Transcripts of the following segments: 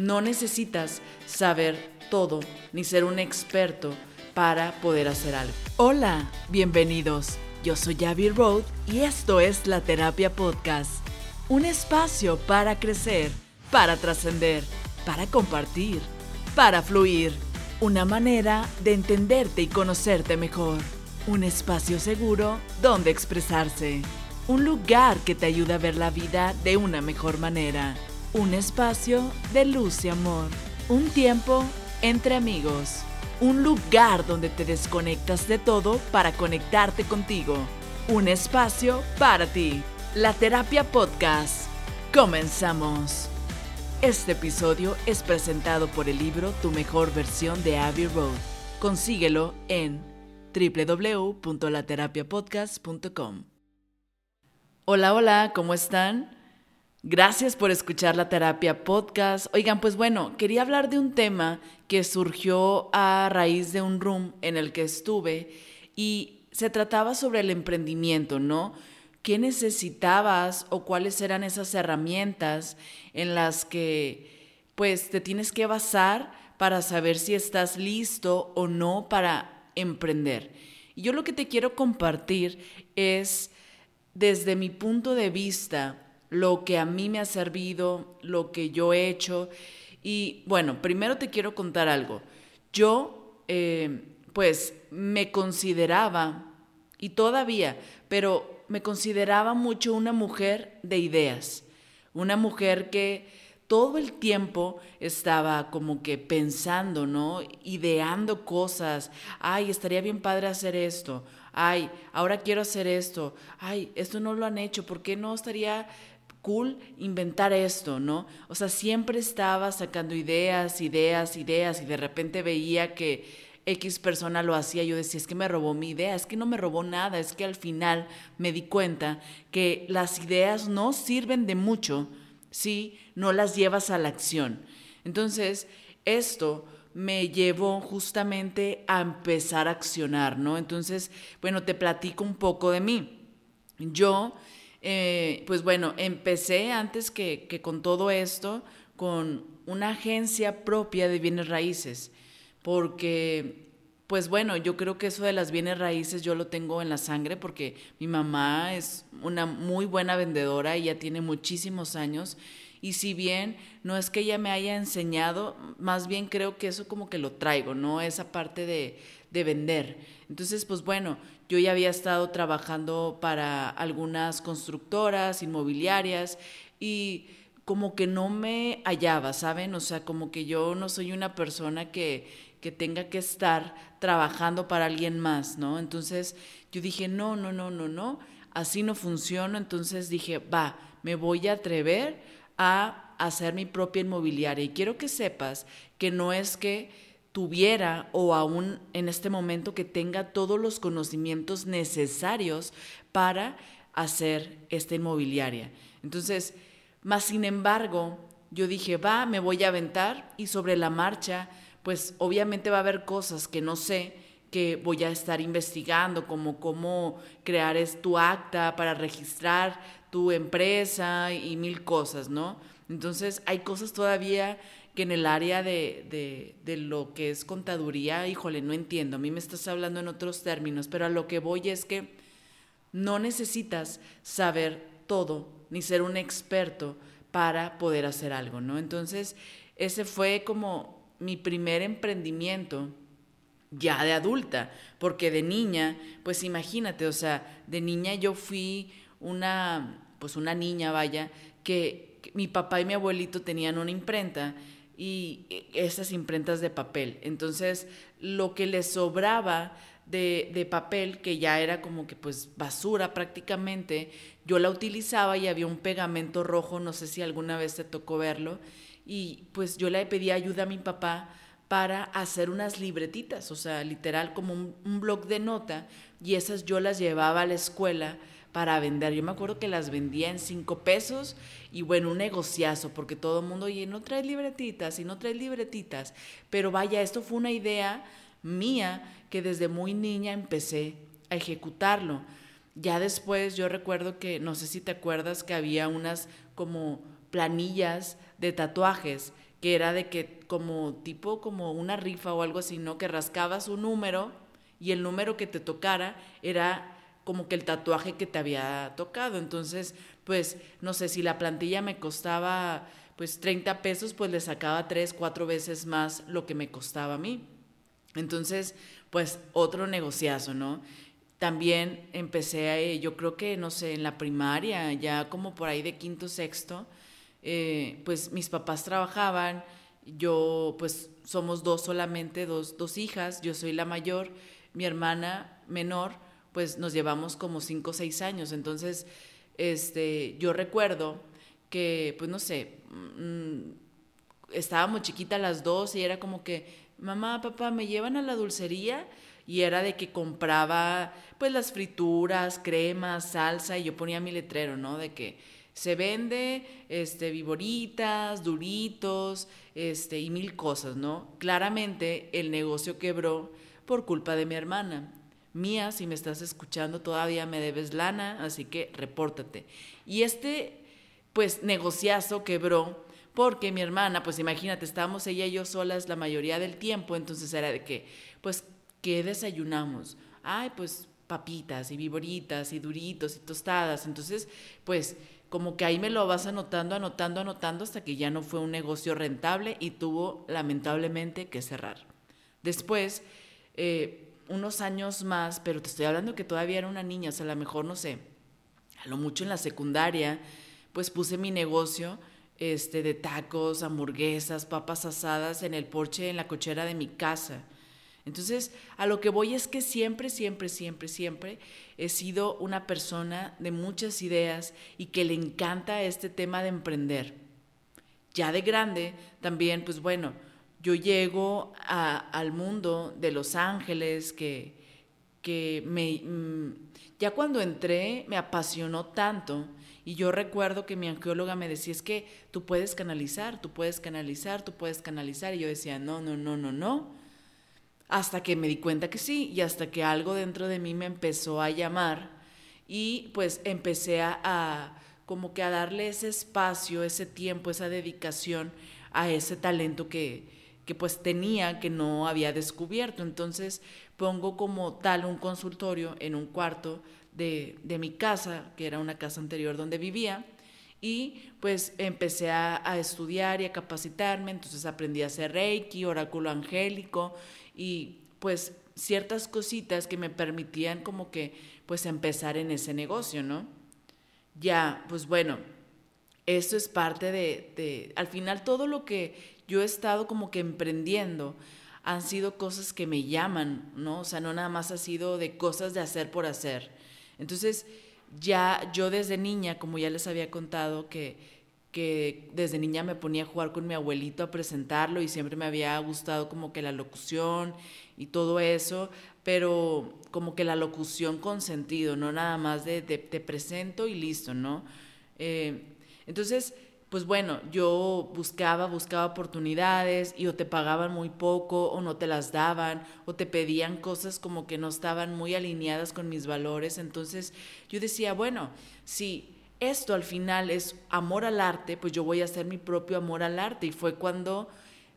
No necesitas saber todo ni ser un experto para poder hacer algo. Hola, bienvenidos. Yo soy Javi Road y esto es La Terapia Podcast. Un espacio para crecer, para trascender, para compartir, para fluir. Una manera de entenderte y conocerte mejor. Un espacio seguro donde expresarse. Un lugar que te ayuda a ver la vida de una mejor manera. Un espacio de luz y amor. Un tiempo entre amigos. Un lugar donde te desconectas de todo para conectarte contigo. Un espacio para ti. La Terapia Podcast. Comenzamos. Este episodio es presentado por el libro Tu mejor versión de Abbey Road. Consíguelo en www.laterapiapodcast.com. Hola, hola, ¿cómo están? Gracias por escuchar la terapia podcast. Oigan, pues bueno, quería hablar de un tema que surgió a raíz de un room en el que estuve y se trataba sobre el emprendimiento, ¿no? ¿Qué necesitabas o cuáles eran esas herramientas en las que pues te tienes que basar para saber si estás listo o no para emprender? Yo lo que te quiero compartir es desde mi punto de vista, lo que a mí me ha servido, lo que yo he hecho. Y bueno, primero te quiero contar algo. Yo, eh, pues, me consideraba, y todavía, pero me consideraba mucho una mujer de ideas, una mujer que todo el tiempo estaba como que pensando, ¿no? Ideando cosas. Ay, estaría bien padre hacer esto ay, ahora quiero hacer esto, ay, esto no lo han hecho, ¿por qué no estaría cool inventar esto, ¿no? O sea, siempre estaba sacando ideas, ideas, ideas y de repente veía que X persona lo hacía, yo decía, es que me robó mi idea, es que no me robó nada, es que al final me di cuenta que las ideas no sirven de mucho si no las llevas a la acción. Entonces, esto me llevó justamente a empezar a accionar, ¿no? Entonces, bueno, te platico un poco de mí. Yo, eh, pues bueno, empecé antes que, con todo esto con una agencia propia de bienes raíces, porque pues bueno, yo creo que eso de las bienes raíces yo lo tengo en la sangre porque mi mamá es una muy buena vendedora, ella tiene muchísimos años y si bien no es que ella me haya enseñado, más bien creo que eso como que lo traigo, ¿no? Esa parte de, de vender. Entonces, pues bueno, yo ya había estado trabajando para algunas constructoras, inmobiliarias y como que no me hallaba, ¿saben? O sea, como que yo no soy una persona que, que tenga que estar trabajando para alguien más, ¿no? Entonces yo dije, no, no, no, no, no, así no funciona. Entonces dije, va, me voy a atrever a hacer mi propia inmobiliaria. Y quiero que sepas que no es que tuviera o aún en este momento que tenga todos los conocimientos necesarios para hacer esta inmobiliaria. Entonces, más sin embargo, yo dije, va, me voy a aventar y sobre la marcha, pues obviamente va a haber cosas que no sé, que voy a estar investigando, como cómo crear es tu acta para registrar tu empresa y mil cosas, ¿no? Entonces hay cosas todavía que en el área de, de, lo que es contaduría, híjole, no entiendo, a mí me estás hablando en otros términos, pero a lo que voy es que no necesitas saber todo ni ser un experto para poder hacer algo, ¿no? Entonces, ese fue como mi primer emprendimiento ya de adulta, porque de niña, pues imagínate, o sea, de niña yo fui una, pues una niña, vaya, que, mi papá y mi abuelito tenían una imprenta y esas imprentas de papel. Entonces, lo que les sobraba de, de, papel, que ya era como que pues basura prácticamente, yo la utilizaba y había un pegamento rojo, no sé si alguna vez te tocó verlo, y pues yo le pedí ayuda a mi papá para hacer unas libretitas, o sea, literal como un, un blog de nota, y esas yo las llevaba a la escuela para vender. Yo me acuerdo que las vendía en cinco pesos y bueno, un negociazo, porque todo el mundo, oye, no traes libretitas y no traes libretitas. Pero vaya, esto fue una idea mía que desde muy niña empecé a ejecutarlo. Ya después yo recuerdo que, no sé si te acuerdas, que había unas como planillas de tatuajes que era de que como tipo como una rifa o algo así, ¿no? Que rascabas un número y el número que te tocara era como que el tatuaje que te había tocado. Entonces, pues, no sé, si la plantilla me costaba pues 30 pesos, pues le sacaba tres, cuatro veces más lo que me costaba a mí. Entonces, pues otro negociazo, ¿no? También empecé, a, yo creo que, no sé, en la primaria, ya como por ahí de quinto, sexto, eh, pues mis papás trabajaban, yo pues somos dos solamente, dos, dos hijas, yo soy la mayor, mi hermana menor, pues nos llevamos como cinco o seis años, entonces este, yo recuerdo que, pues no sé, mm, estábamos chiquitas las dos y era como que, mamá, papá, ¿me llevan a la dulcería? Y era de que compraba pues las frituras, cremas, salsa y yo ponía mi letrero, ¿no? De que se vende este viboritas, duritos, este y mil cosas, ¿no? Claramente el negocio quebró por culpa de mi hermana. Mía, si me estás escuchando, todavía me debes lana, así que repórtate. Y este pues negociazo quebró porque mi hermana, pues imagínate, estábamos ella y yo solas la mayoría del tiempo, entonces era de que, pues, ¿qué desayunamos? Ay, pues papitas y viboritas y duritos y tostadas. Entonces, pues como que ahí me lo vas anotando, anotando, anotando hasta que ya no fue un negocio rentable y tuvo lamentablemente que cerrar. Después, eh, unos años más, pero te estoy hablando que todavía era una niña, o sea, a lo mejor, no sé, a lo mucho en la secundaria, pues puse mi negocio este, de tacos, hamburguesas, papas asadas en el porche, en la cochera de mi casa. Entonces, a lo que voy es que siempre, siempre, siempre, siempre he sido una persona de muchas ideas y que le encanta este tema de emprender. Ya de grande, también, pues bueno, yo llego al mundo de Los Ángeles, que, que me, mm, ya cuando entré me apasionó tanto y yo recuerdo que mi angióloga me decía, es que tú puedes canalizar, tú puedes canalizar, tú puedes canalizar. Y yo decía, no, no, no, no, no. Hasta que me di cuenta que sí y hasta que algo dentro de mí me empezó a llamar y pues empecé a, como que a darle ese espacio, ese tiempo, esa dedicación a ese talento que, que pues tenía que no había descubierto. Entonces pongo como tal un consultorio en un cuarto de, mi casa, que era una casa anterior donde vivía, y pues empecé a, estudiar y a capacitarme, entonces aprendí a hacer reiki, oráculo angélico y pues ciertas cositas que me permitían como que pues empezar en ese negocio, ¿no? Ya, pues bueno, eso es parte de, de, al final todo lo que yo he estado como que emprendiendo han sido cosas que me llaman, ¿no? O sea, no nada más ha sido de cosas de hacer por hacer. Entonces, ya yo desde niña, como ya les había contado, que, que desde niña me ponía a jugar con mi abuelito a presentarlo y siempre me había gustado como que la locución y todo eso, pero como que la locución con sentido, no nada más de te presento y listo, ¿no? Eh, entonces, pues bueno, yo buscaba, buscaba oportunidades y o te pagaban muy poco o no te las daban o te pedían cosas como que no estaban muy alineadas con mis valores. Entonces yo decía, bueno, si esto al final es amor al arte, pues yo voy a hacer mi propio amor al arte. Y fue cuando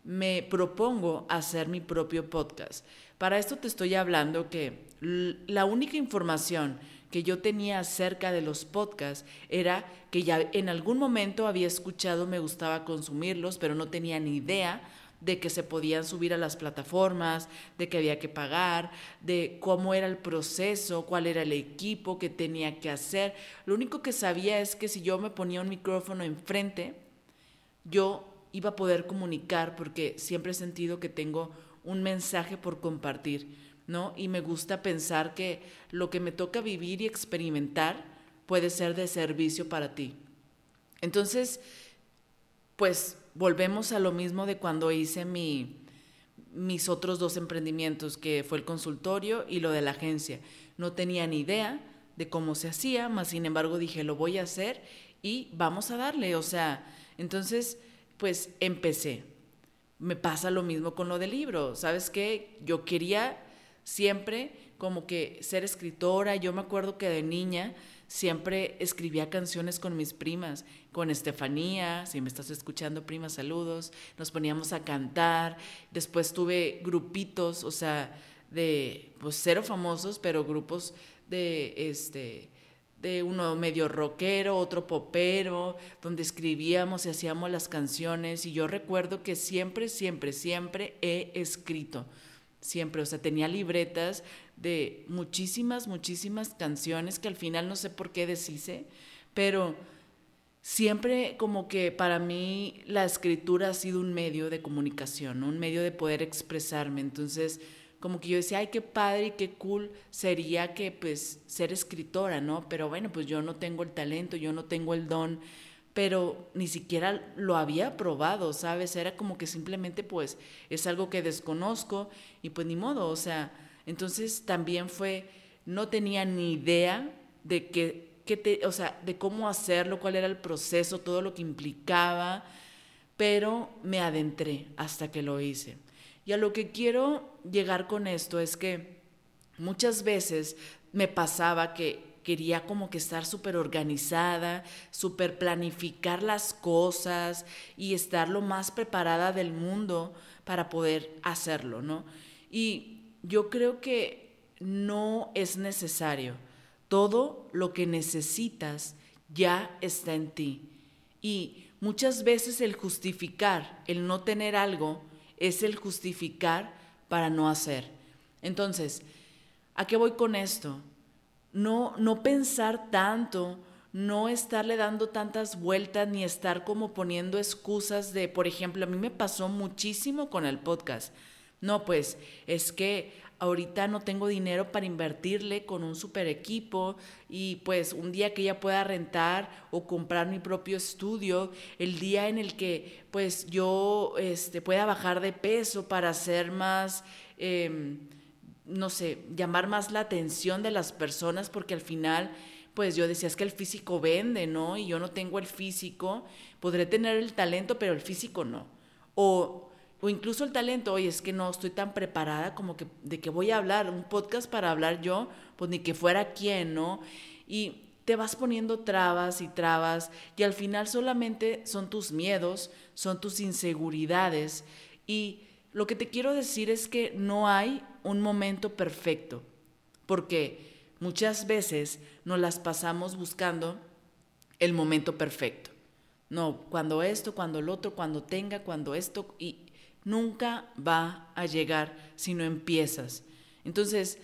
me propongo hacer mi propio podcast. Para esto te estoy hablando que la única información que yo tenía acerca de los podcasts era que ya en algún momento había escuchado, me gustaba consumirlos, pero no tenía ni idea de que se podían subir a las plataformas, de que había que pagar, de cómo era el proceso, cuál era el equipo que tenía que hacer. Lo único que sabía es que si yo me ponía un micrófono enfrente, yo iba a poder comunicar porque siempre he sentido que tengo un mensaje por compartir. ¿No? Y me gusta pensar que lo que me toca vivir y experimentar puede ser de servicio para ti. Entonces, pues volvemos a lo mismo de cuando hice mi, mis otros dos emprendimientos, que fue el consultorio y lo de la agencia. No tenía ni idea de cómo se hacía, más sin embargo dije, lo voy a hacer y vamos a darle. O sea, entonces, pues empecé. Me pasa lo mismo con lo del libro. ¿Sabes qué? Yo quería siempre como que ser escritora. Yo me acuerdo que de niña siempre escribía canciones con mis primas, con Estefanía, si me estás escuchando, prima, saludos, nos poníamos a cantar, después tuve grupitos, o sea, de, pues cero famosos, pero grupos de, este, de uno medio rockero, otro popero, donde escribíamos y hacíamos las canciones, y yo recuerdo que siempre, siempre, siempre he escrito siempre, o sea, tenía libretas de muchísimas, muchísimas canciones que al final no sé por qué deshice, pero siempre como que para mí la escritura ha sido un medio de comunicación, un medio de poder expresarme, entonces como que yo decía, ay, qué padre y qué cool sería que pues ser escritora, ¿no? Pero bueno, pues yo no tengo el talento, yo no tengo el don, pero ni siquiera lo había probado, ¿sabes? Era como que simplemente pues es algo que desconozco y pues ni modo, o sea, entonces también fue, no tenía ni idea de que, te, o sea, de cómo hacerlo, cuál era el proceso, todo lo que implicaba, pero me adentré hasta que lo hice. Y a lo que quiero llegar con esto es que muchas veces me pasaba que quería como que estar súper organizada, súper planificar las cosas y estar lo más preparada del mundo para poder hacerlo, ¿no? Y yo creo que no es necesario. Todo lo que necesitas ya está en ti. Y muchas veces el justificar, el no tener algo, es el justificar para no hacer. Entonces, ¿a qué voy con esto? No, no pensar tanto, no estarle dando tantas vueltas ni estar como poniendo excusas de, por ejemplo, a mí me pasó muchísimo con el podcast. No, pues es que ahorita no tengo dinero para invertirle con un super equipo y pues un día que ya pueda rentar o comprar mi propio estudio, el día en el que pues yo este, pueda bajar de peso para ser más... Em, no sé, llamar más la atención de las personas porque al final, pues yo decía, es que el físico vende, ¿no? Y yo no tengo el físico, podré tener el talento, pero el físico no. O, o incluso el talento, oye, es que no estoy tan preparada como que de que voy a hablar, un podcast para hablar yo, pues ni que fuera quien, ¿no? Y te vas poniendo trabas y trabas y al final solamente son tus miedos, son tus inseguridades y lo que te quiero decir es que no hay un momento perfecto, porque muchas veces nos las pasamos buscando el momento perfecto. No, cuando esto, cuando el otro, cuando tenga, cuando esto, y nunca va a llegar si no empiezas. Entonces,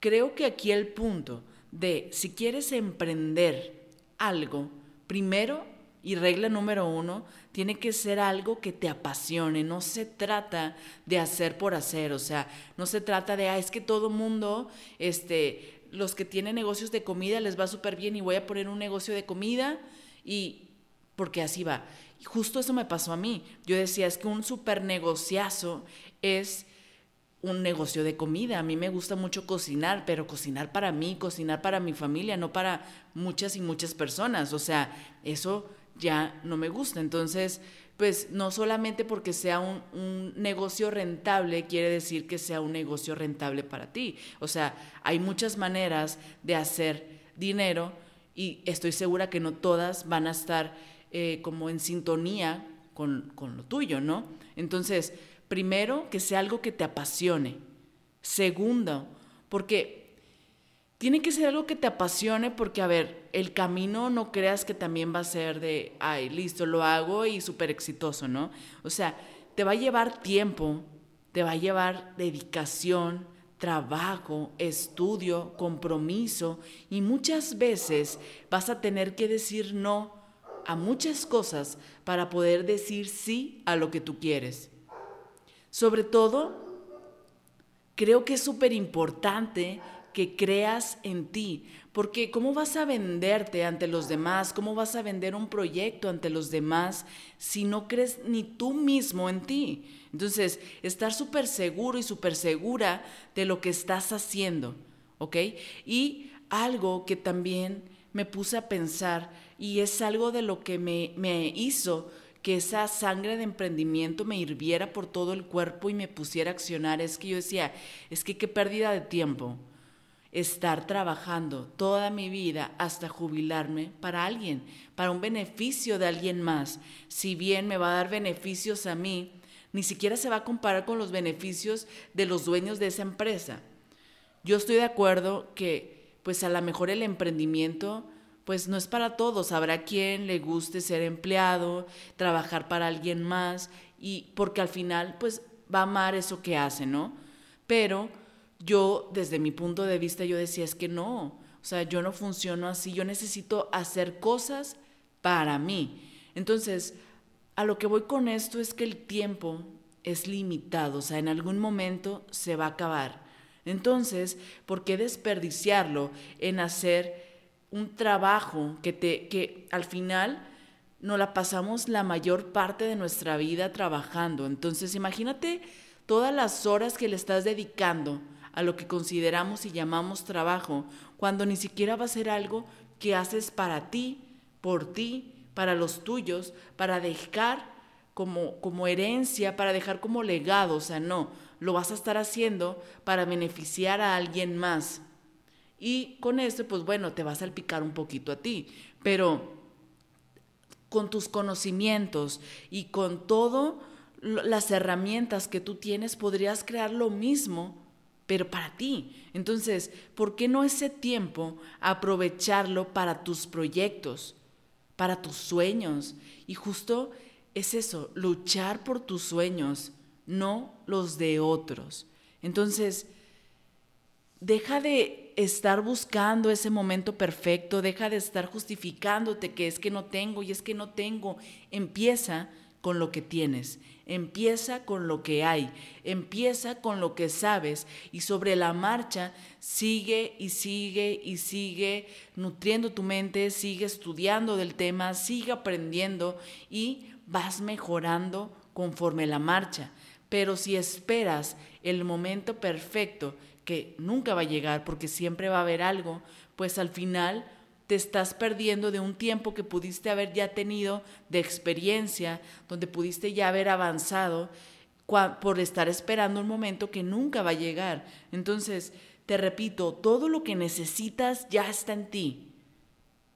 creo que aquí el punto de si quieres emprender algo, primero y regla número uno, tiene que ser algo que te apasione. No se trata de hacer por hacer. O sea, no se trata de, ah, es que todo mundo, este, los que tienen negocios de comida les va súper bien y voy a poner un negocio de comida y porque así va. Y justo eso me pasó a mí. Yo decía, es que un súper negociazo es un negocio de comida. A mí me gusta mucho cocinar, pero cocinar para mí, cocinar para mi familia, no para muchas y muchas personas. O sea, eso ya no me gusta. Entonces, pues no solamente porque sea un, negocio rentable quiere decir que sea un negocio rentable para ti. O sea, hay muchas maneras de hacer dinero y estoy segura que no todas van a estar eh, como en sintonía con, con lo tuyo, ¿no? Entonces, primero, que sea algo que te apasione. Segundo, porque tiene que ser algo que te apasione porque, a ver, el camino no creas que también va a ser de, ay, listo, lo hago y súper exitoso, ¿no? O sea, te va a llevar tiempo, te va a llevar dedicación, trabajo, estudio, compromiso y muchas veces vas a tener que decir no a muchas cosas para poder decir sí a lo que tú quieres. Sobre todo, creo que es súper importante que creas en ti, porque ¿cómo vas a venderte ante los demás? ¿Cómo vas a vender un proyecto ante los demás si no crees ni tú mismo en ti? Entonces, estar súper seguro y súper segura de lo que estás haciendo, ¿ok? Y algo que también me puse a pensar y es algo de lo que me, me hizo que esa sangre de emprendimiento me hirviera por todo el cuerpo y me pusiera a accionar, es que yo decía, es que qué pérdida de tiempo estar trabajando toda mi vida hasta jubilarme para alguien, para un beneficio de alguien más. Si bien me va a dar beneficios a mí, ni siquiera se va a comparar con los beneficios de los dueños de esa empresa. Yo estoy de acuerdo que pues a lo mejor el emprendimiento pues no es para todos, habrá quien le guste ser empleado, trabajar para alguien más y porque al final pues va a amar eso que hace, ¿no? Pero yo desde mi punto de vista yo decía es que no, o sea, yo no funciono así, yo necesito hacer cosas para mí. Entonces, a lo que voy con esto es que el tiempo es limitado, o sea, en algún momento se va a acabar. Entonces, ¿por qué desperdiciarlo en hacer un trabajo que te que al final no la pasamos la mayor parte de nuestra vida trabajando? Entonces, imagínate todas las horas que le estás dedicando a lo que consideramos y llamamos trabajo, cuando ni siquiera va a ser algo que haces para ti, por ti, para los tuyos, para dejar como, como herencia, para dejar como legado, o sea, no, lo vas a estar haciendo para beneficiar a alguien más. Y con eso, pues bueno, te vas a salpicar un poquito a ti, pero con tus conocimientos y con todas las herramientas que tú tienes, podrías crear lo mismo pero para ti. Entonces, ¿por qué no ese tiempo aprovecharlo para tus proyectos, para tus sueños? Y justo es eso, luchar por tus sueños, no los de otros. Entonces, deja de estar buscando ese momento perfecto, deja de estar justificándote que es que no tengo y es que no tengo. Empieza con lo que tienes, empieza con lo que hay, empieza con lo que sabes y sobre la marcha sigue y sigue y sigue nutriendo tu mente, sigue estudiando del tema, sigue aprendiendo y vas mejorando conforme la marcha. Pero si esperas el momento perfecto, que nunca va a llegar porque siempre va a haber algo, pues al final te estás perdiendo de un tiempo que pudiste haber ya tenido de experiencia, donde pudiste ya haber avanzado por estar esperando un momento que nunca va a llegar. Entonces, te repito, todo lo que necesitas ya está en ti.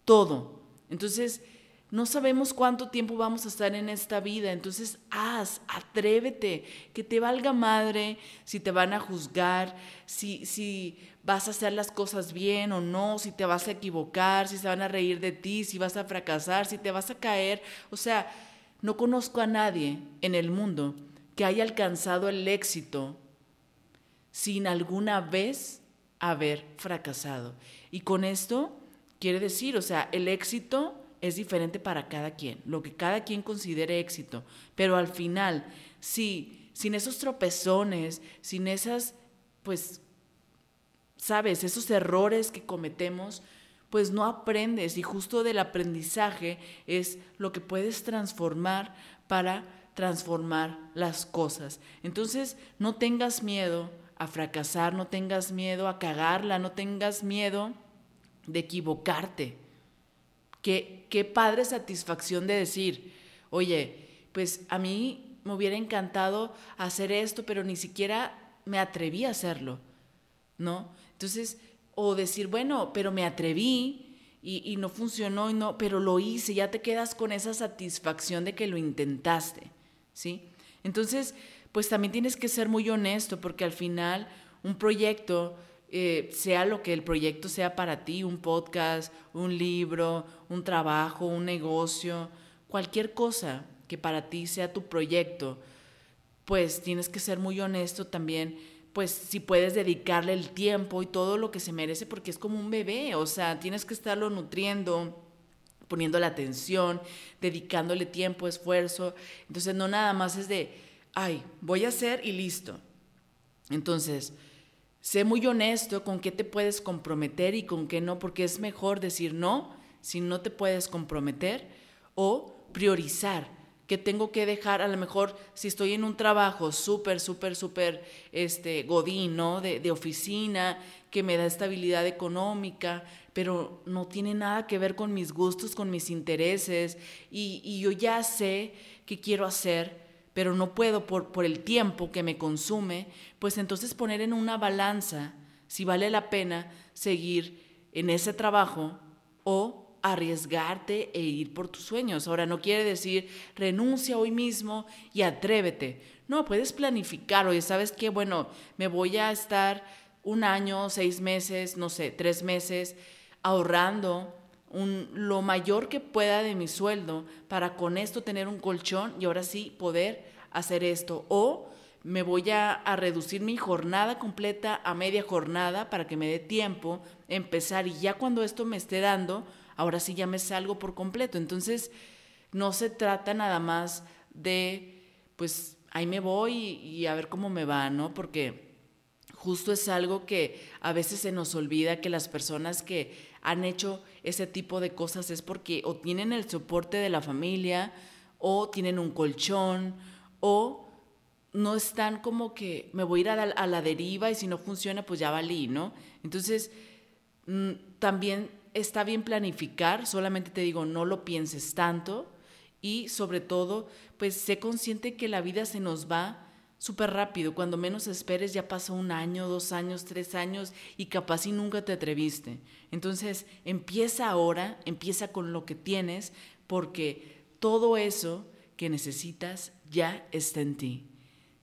Todo. Entonces, no sabemos cuánto tiempo vamos a estar en esta vida, entonces haz, atrévete, que te valga madre si te van a juzgar, si, si vas a hacer las cosas bien o no, si te vas a equivocar, si se van a reír de ti, si vas a fracasar, si te vas a caer. O sea, no conozco a nadie en el mundo que haya alcanzado el éxito sin alguna vez haber fracasado. Y con esto quiere decir, o sea, el éxito es diferente para cada quien, lo que cada quien considere éxito, pero al final, si sin esos tropezones, sin esas, pues, sabes, esos errores que cometemos, pues no aprendes y justo del aprendizaje es lo que puedes transformar para transformar las cosas. Entonces, no tengas miedo a fracasar, no tengas miedo a cagarla, no tengas miedo de equivocarte Qué, padre satisfacción de decir, oye, pues a mí me hubiera encantado hacer esto, pero ni siquiera me atreví a hacerlo, ¿no? Entonces, o decir, bueno, pero me atreví y, no funcionó, y no, pero lo hice, ya te quedas con esa satisfacción de que lo intentaste, ¿sí? Entonces, pues también tienes que ser muy honesto, porque al final un proyecto eh, sea lo que el proyecto sea para ti, un podcast, un libro, un trabajo, un negocio, cualquier cosa que para ti sea tu proyecto, pues tienes que ser muy honesto también, pues si puedes dedicarle el tiempo y todo lo que se merece, porque es como un bebé, o sea, tienes que estarlo nutriendo, poniendo la atención, dedicándole tiempo, esfuerzo. Entonces no nada más es de, ay, voy a hacer y listo. Entonces, Sé muy honesto con qué te puedes comprometer y con qué no, porque es mejor decir no si no te puedes comprometer o priorizar que tengo que dejar, a lo mejor si estoy en un trabajo súper, súper, súper este, godín, ¿no? De, de, oficina, que me da estabilidad económica, pero no tiene nada que ver con mis gustos, con mis intereses, y, y yo ya sé qué quiero hacer, pero no puedo por, por el tiempo que me consume, pues entonces poner en una balanza si vale la pena seguir en ese trabajo o arriesgarte e ir por tus sueños. Ahora no quiere decir renuncia hoy mismo y atrévete. No, puedes planificar, oye, ¿sabes qué? Bueno, me voy a estar un año, seis meses, no sé, tres meses ahorrando lo mayor que pueda de mi sueldo para con esto tener un colchón y ahora sí poder hacer esto. O me voy a, a, reducir mi jornada completa a media jornada para que me dé tiempo empezar y ya cuando esto me esté dando, ahora sí ya me salgo por completo. Entonces, no se trata nada más de, pues, ahí me voy y, a ver cómo me va, ¿no? Porque justo es algo que a veces se nos olvida que las personas que han hecho ese tipo de cosas es porque o tienen el soporte de la familia o tienen un colchón o no están como que me voy a ir a la, a la deriva y si no funciona pues ya valí, ¿no? Entonces, mm, también está bien planificar, solamente te digo, no lo pienses tanto y sobre todo, pues sé consciente que la vida se nos va súper rápido, cuando menos esperes ya pasa un año, dos años, tres años y capaz y nunca te atreviste. Entonces empieza ahora, empieza con lo que tienes, porque todo eso que necesitas ya está en ti.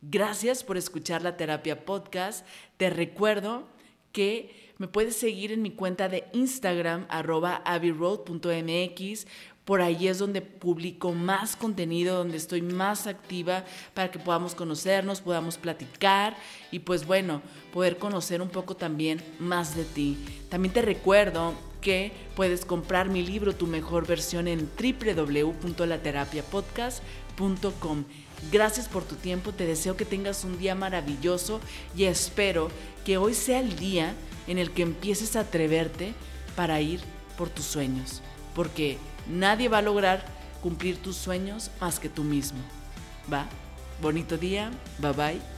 Gracias por escuchar la terapia podcast. Te recuerdo que me puedes seguir en mi cuenta de Instagram, arroba abbeyroad.mx. Por ahí es donde publico más contenido, donde estoy más activa para que podamos conocernos, podamos platicar y pues bueno, poder conocer un poco también más de ti. También te recuerdo que puedes comprar mi libro Tu mejor versión en www.laterapiapodcast.com. Gracias por tu tiempo, te deseo que tengas un día maravilloso y espero que hoy sea el día en el que empieces a atreverte para ir por tus sueños, porque nadie va a lograr cumplir tus sueños más que tú mismo. ¿Va? Bonito día, bye bye